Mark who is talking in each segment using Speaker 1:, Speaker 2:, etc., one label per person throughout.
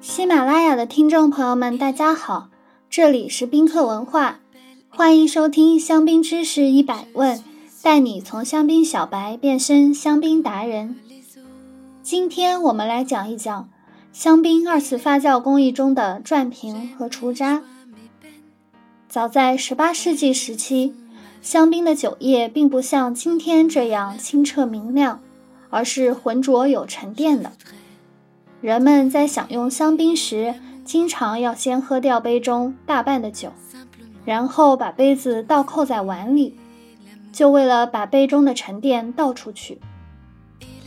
Speaker 1: 喜马拉雅的听众朋友们，大家好，这里是宾客文化，欢迎收听香槟知识一百问，带你从香槟小白变身香槟达人。今天我们来讲一讲香槟二次发酵工艺中的转瓶和除渣。早在十八世纪时期，香槟的酒液并不像今天这样清澈明亮，而是浑浊有沉淀的。人们在享用香槟时，经常要先喝掉杯中大半的酒，然后把杯子倒扣在碗里，就为了把杯中的沉淀倒出去。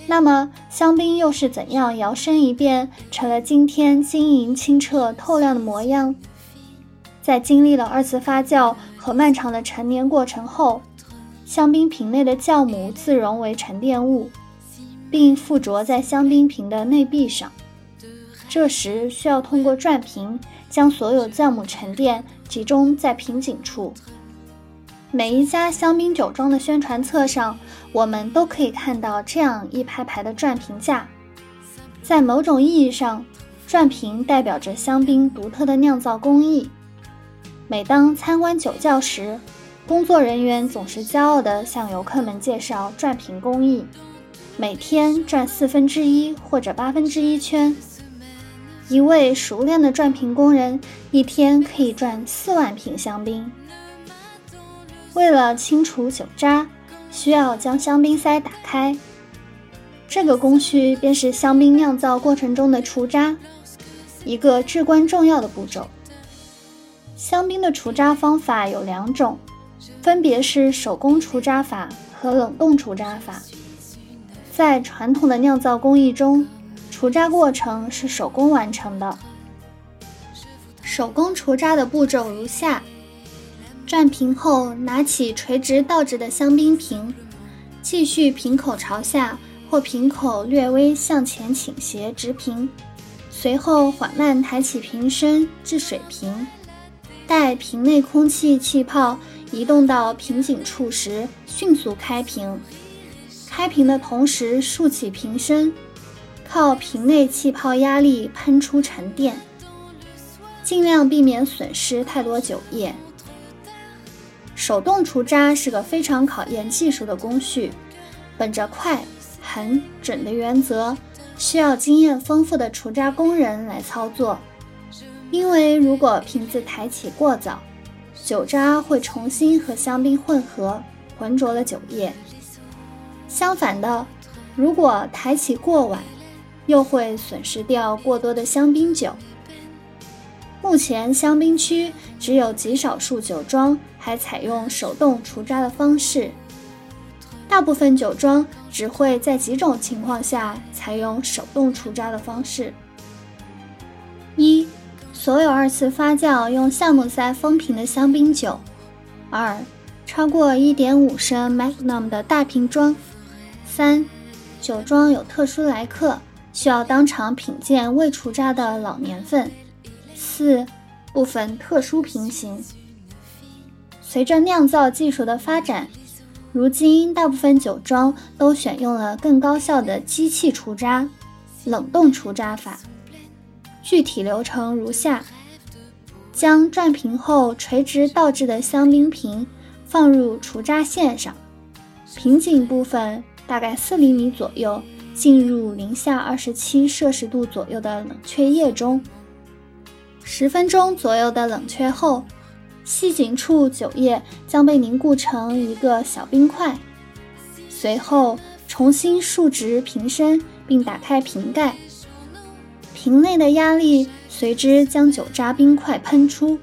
Speaker 1: 那么，香槟又是怎样摇身一变成了今天晶莹清澈、透亮的模样？在经历了二次发酵和漫长的陈年过程后，香槟瓶内的酵母自溶为沉淀物，并附着在香槟瓶的内壁上。这时需要通过转瓶将所有酵母沉淀集中在瓶颈处。每一家香槟酒庄的宣传册上，我们都可以看到这样一排排的转瓶架。在某种意义上，转瓶代表着香槟独特的酿造工艺。每当参观酒窖时，工作人员总是骄傲地向游客们介绍转瓶工艺：每天转四分之一或者八分之一圈。一位熟练的转瓶工人一天可以转四万瓶香槟。为了清除酒渣，需要将香槟塞打开。这个工序便是香槟酿造过程中的除渣，一个至关重要的步骤。香槟的除渣方法有两种，分别是手工除渣法和冷冻除渣法。在传统的酿造工艺中，除渣过程是手工完成的。手工除渣的步骤如下：转瓶后，拿起垂直倒置的香槟瓶，继续瓶口朝下或瓶口略微向前倾斜直瓶，随后缓慢抬起瓶身至水平，待瓶内空气气泡移动到瓶颈处时，迅速开瓶。开瓶的同时竖起瓶身。靠瓶内气泡压力喷出沉淀，尽量避免损失太多酒液。手动除渣是个非常考验技术的工序，本着快、狠、准的原则，需要经验丰富的除渣工人来操作。因为如果瓶子抬起过早，酒渣会重新和香槟混合，浑浊了酒液。相反的，如果抬起过晚，又会损失掉过多的香槟酒。目前香槟区只有极少数酒庄还采用手动除渣的方式，大部分酒庄只会在几种情况下采用手动除渣的方式：一、所有二次发酵用橡木塞封瓶的香槟酒；二、超过1.5升 Magnum 的大瓶装；三、酒庄有特殊来客。需要当场品鉴未除渣的老年份。四、部分特殊瓶型。随着酿造技术的发展，如今大部分酒庄都选用了更高效的机器除渣——冷冻除渣法。具体流程如下：将转瓶后垂直倒置的香槟瓶放入除渣线上，瓶颈部分大概四厘米左右。进入零下二十七摄氏度左右的冷却液中，十分钟左右的冷却后，吸颈处酒液将被凝固成一个小冰块。随后重新竖直瓶身，并打开瓶盖，瓶内的压力随之将酒渣冰块喷出，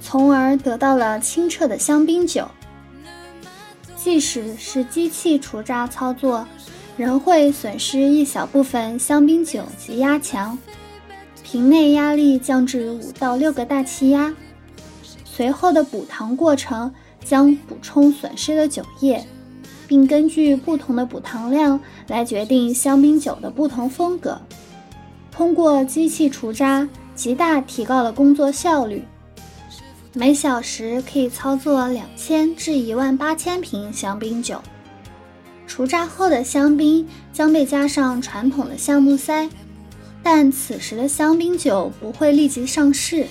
Speaker 1: 从而得到了清澈的香槟酒。即使是机器除渣操作。仍会损失一小部分香槟酒及压强，瓶内压力降至五到六个大气压。随后的补糖过程将补充损失的酒液，并根据不同的补糖量来决定香槟酒的不同风格。通过机器除渣，极大提高了工作效率，每小时可以操作两千至一万八千瓶香槟酒。除渣后的香槟将被加上传统的橡木塞，但此时的香槟酒不会立即上市，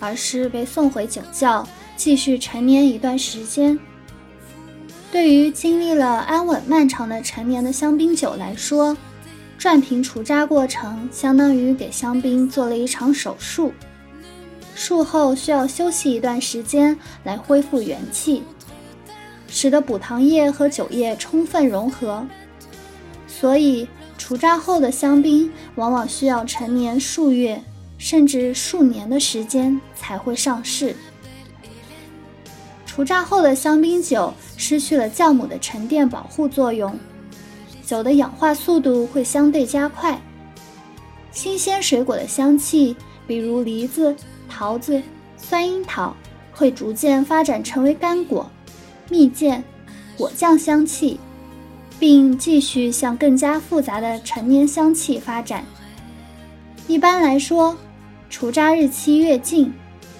Speaker 1: 而是被送回酒窖继续陈年一段时间。对于经历了安稳漫长的陈年的香槟酒来说，转瓶除渣过程相当于给香槟做了一场手术，术后需要休息一段时间来恢复元气，使得补糖液和酒液充分融合。所以，除渣后的香槟往往需要陈年数月甚至数年的时间才会上市。除渣后的香槟酒失去了酵母的沉淀保护作用。酒的氧化速度会相对加快，新鲜水果的香气，比如梨子、桃子、酸樱桃，会逐渐发展成为干果、蜜饯、果酱香气，并继续向更加复杂的陈年香气发展。一般来说，除渣日期越近，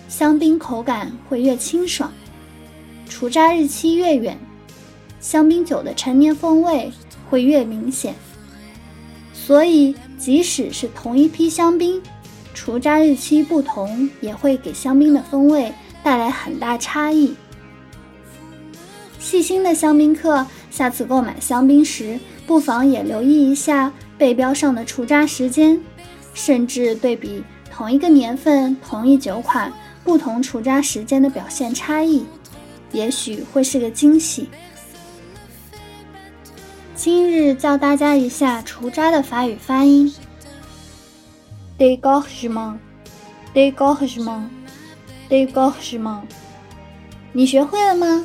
Speaker 1: 香槟口感会越清爽；除渣日期越远，香槟酒的陈年风味。会越明显，所以即使是同一批香槟，除渣日期不同，也会给香槟的风味带来很大差异。细心的香槟客，下次购买香槟时，不妨也留意一下背标上的除渣时间，甚至对比同一个年份、同一酒款不同除渣时间的表现差异，也许会是个惊喜。今日教大家一下除渣的法语发音，dégorgement，dégorgement，dégorgement。你学会了吗？